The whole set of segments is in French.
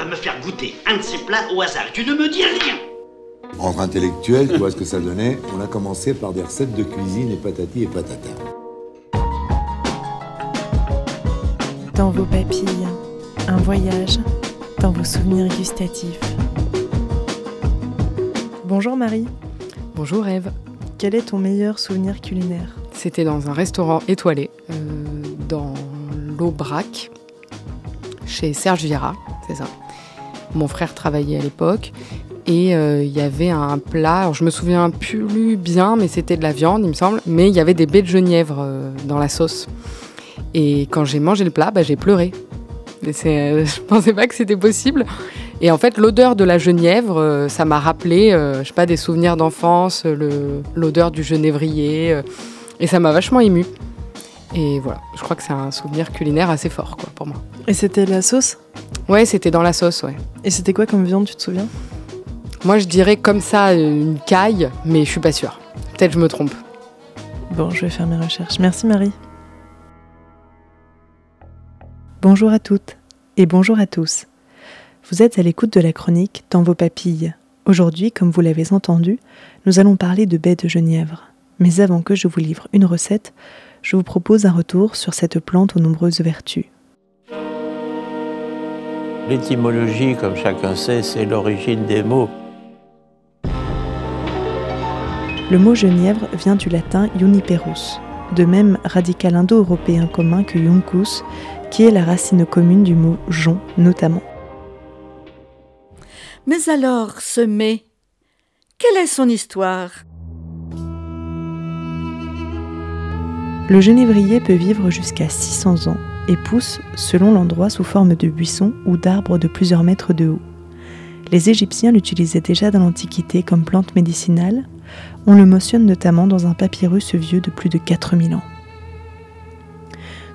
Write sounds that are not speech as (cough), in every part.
va me faire goûter un de ces plats au hasard. Tu ne me dis rien. Entre intellectuels, tu vois ce que ça donnait On a commencé par des recettes de cuisine et patati et patata. Dans vos papilles, un voyage dans vos souvenirs gustatifs. Bonjour Marie. Bonjour Eve. Quel est ton meilleur souvenir culinaire? C'était dans un restaurant étoilé, euh, dans l'Aubrac, chez Serge Vieira, c'est ça? Mon frère travaillait à l'époque et euh, il y avait un plat, je me souviens plus bien, mais c'était de la viande, il me semble, mais il y avait des baies de genièvre euh, dans la sauce. Et quand j'ai mangé le plat, bah, j'ai pleuré. Je (laughs) je pensais pas que c'était possible. Et en fait, l'odeur de la genièvre, euh, ça m'a rappelé, je sais pas, des souvenirs d'enfance, l'odeur du genévrier, et ça m'a vachement ému. Et voilà, je crois que c'est un souvenir culinaire assez fort quoi, pour moi. Et c'était la sauce? Ouais, c'était dans la sauce, ouais. Et c'était quoi comme viande, tu te souviens? Moi, je dirais comme ça une caille, mais je suis pas sûre. Peut-être je me trompe. Bon, je vais faire mes recherches. Merci Marie. Bonjour à toutes et bonjour à tous. Vous êtes à l'écoute de la chronique Dans vos papilles. Aujourd'hui, comme vous l'avez entendu, nous allons parler de baies de genièvre. Mais avant que je vous livre une recette, je vous propose un retour sur cette plante aux nombreuses vertus. L'étymologie, comme chacun sait, c'est l'origine des mots. Le mot genièvre vient du latin juniperus, de même radical indo-européen commun que juncus, qui est la racine commune du mot jon notamment. Mais alors, ce mai, quelle est son histoire? Le genévrier peut vivre jusqu'à 600 ans et pousse, selon l'endroit, sous forme de buissons ou d'arbres de plusieurs mètres de haut. Les Égyptiens l'utilisaient déjà dans l'Antiquité comme plante médicinale. On le mentionne notamment dans un papyrus vieux de plus de 4000 ans.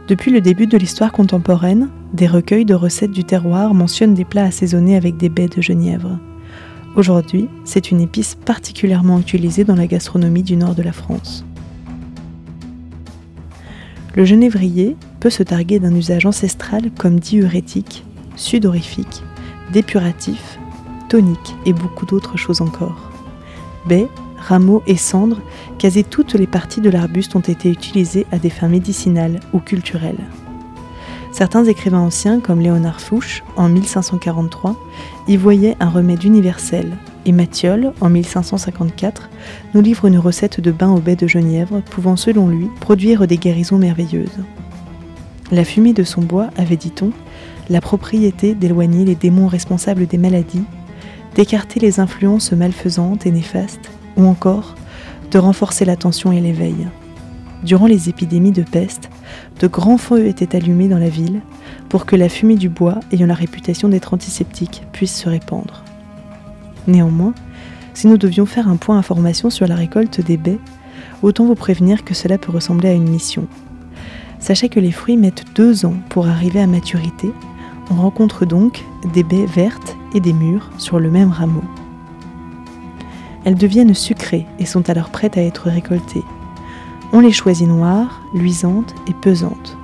Depuis le début de l'histoire contemporaine, des recueils de recettes du terroir mentionnent des plats assaisonnés avec des baies de genièvre. Aujourd'hui, c'est une épice particulièrement utilisée dans la gastronomie du nord de la France. Le genévrier peut se targuer d'un usage ancestral comme diurétique, sudorifique, dépuratif, tonique et beaucoup d'autres choses encore. Baies, rameaux et cendres, quasi toutes les parties de l'arbuste ont été utilisées à des fins médicinales ou culturelles. Certains écrivains anciens, comme Léonard Fouche, en 1543, y voyaient un remède universel, et Mathiol, en 1554, nous livre une recette de bain au baies de genièvre pouvant, selon lui, produire des guérisons merveilleuses. La fumée de son bois avait, dit-on, la propriété d'éloigner les démons responsables des maladies, d'écarter les influences malfaisantes et néfastes, ou encore de renforcer l'attention et l'éveil. Durant les épidémies de peste, de grands feux étaient allumés dans la ville pour que la fumée du bois, ayant la réputation d'être antiseptique, puisse se répandre. Néanmoins, si nous devions faire un point information sur la récolte des baies, autant vous prévenir que cela peut ressembler à une mission. Sachez que les fruits mettent deux ans pour arriver à maturité. On rencontre donc des baies vertes et des mûres sur le même rameau. Elles deviennent sucrées et sont alors prêtes à être récoltées. On les choisit noires, luisantes et pesantes.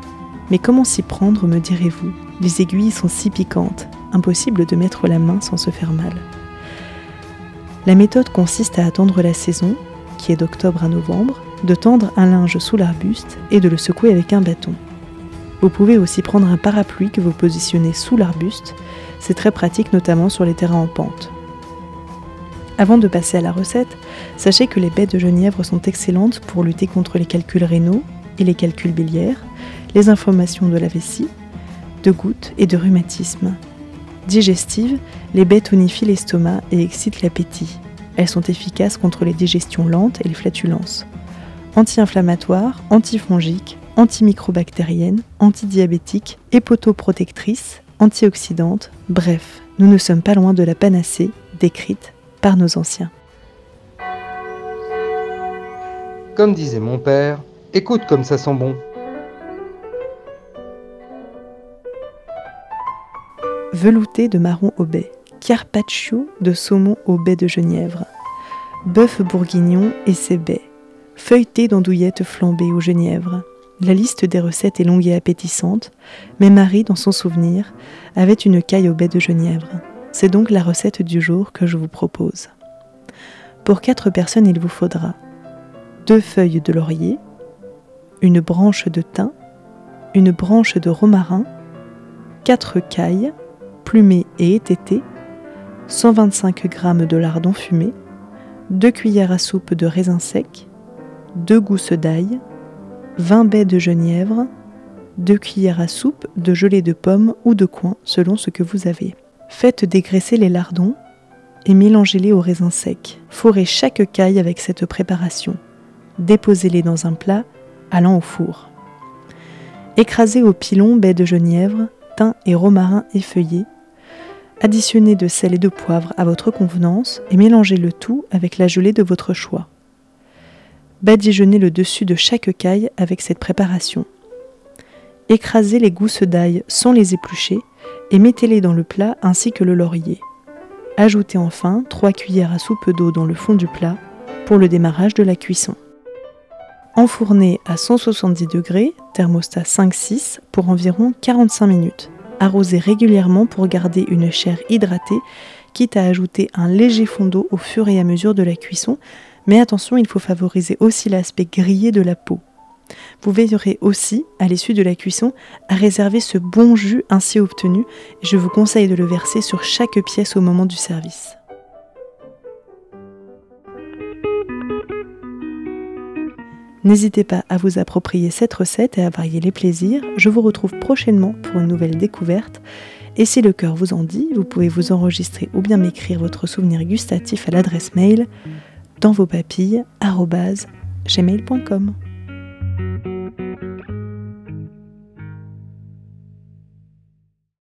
Mais comment s'y prendre, me direz-vous? Les aiguilles sont si piquantes, impossible de mettre la main sans se faire mal. La méthode consiste à attendre la saison, qui est d'octobre à novembre, de tendre un linge sous l'arbuste et de le secouer avec un bâton. Vous pouvez aussi prendre un parapluie que vous positionnez sous l'arbuste, c'est très pratique notamment sur les terrains en pente. Avant de passer à la recette, sachez que les baies de genièvre sont excellentes pour lutter contre les calculs rénaux et les calculs biliaires, les inflammations de la vessie, de gouttes et de rhumatisme. Digestives, les baies tonifient l'estomac et excitent l'appétit. Elles sont efficaces contre les digestions lentes et les flatulences. Anti-inflammatoires, antifongiques, antimicrobactériennes, antidiabétiques, hépotoprotectrices, antioxydantes, bref, nous ne sommes pas loin de la panacée décrite par nos anciens. Comme disait mon père, écoute comme ça sent bon. Velouté de marron au baie, carpaccio de saumon au baie de genièvre, bœuf bourguignon et ses baies, feuilleté d'andouillettes flambées au genièvre, La liste des recettes est longue et appétissante, mais Marie, dans son souvenir, avait une caille au baie de genièvre. C'est donc la recette du jour que je vous propose. Pour 4 personnes, il vous faudra deux feuilles de laurier, une branche de thym, une branche de romarin, 4 cailles, plumées et étêtées, 125 g de lardons fumés, 2 cuillères à soupe de raisin sec, 2 gousses d'ail, 20 baies de genièvre, 2 cuillères à soupe de gelée de pommes ou de coin selon ce que vous avez. Faites dégraisser les lardons et mélangez-les au raisin sec. Fourrez chaque caille avec cette préparation. Déposez-les dans un plat allant au four. Écrasez au pilon baies de genièvre, et romarin effeuillés. Additionnez de sel et de poivre à votre convenance et mélangez le tout avec la gelée de votre choix. Badigeonnez le dessus de chaque caille avec cette préparation. Écrasez les gousses d'ail sans les éplucher et mettez-les dans le plat ainsi que le laurier. Ajoutez enfin 3 cuillères à soupe d'eau dans le fond du plat pour le démarrage de la cuisson. Enfournez à 170 degrés, thermostat 5-6, pour environ 45 minutes. Arrosez régulièrement pour garder une chair hydratée, quitte à ajouter un léger fond d'eau au fur et à mesure de la cuisson, mais attention, il faut favoriser aussi l'aspect grillé de la peau. Vous veillerez aussi, à l'issue de la cuisson, à réserver ce bon jus ainsi obtenu, je vous conseille de le verser sur chaque pièce au moment du service. N'hésitez pas à vous approprier cette recette et à varier les plaisirs. Je vous retrouve prochainement pour une nouvelle découverte. Et si le cœur vous en dit, vous pouvez vous enregistrer ou bien m'écrire votre souvenir gustatif à l'adresse mail dans vos papilles gmail.com.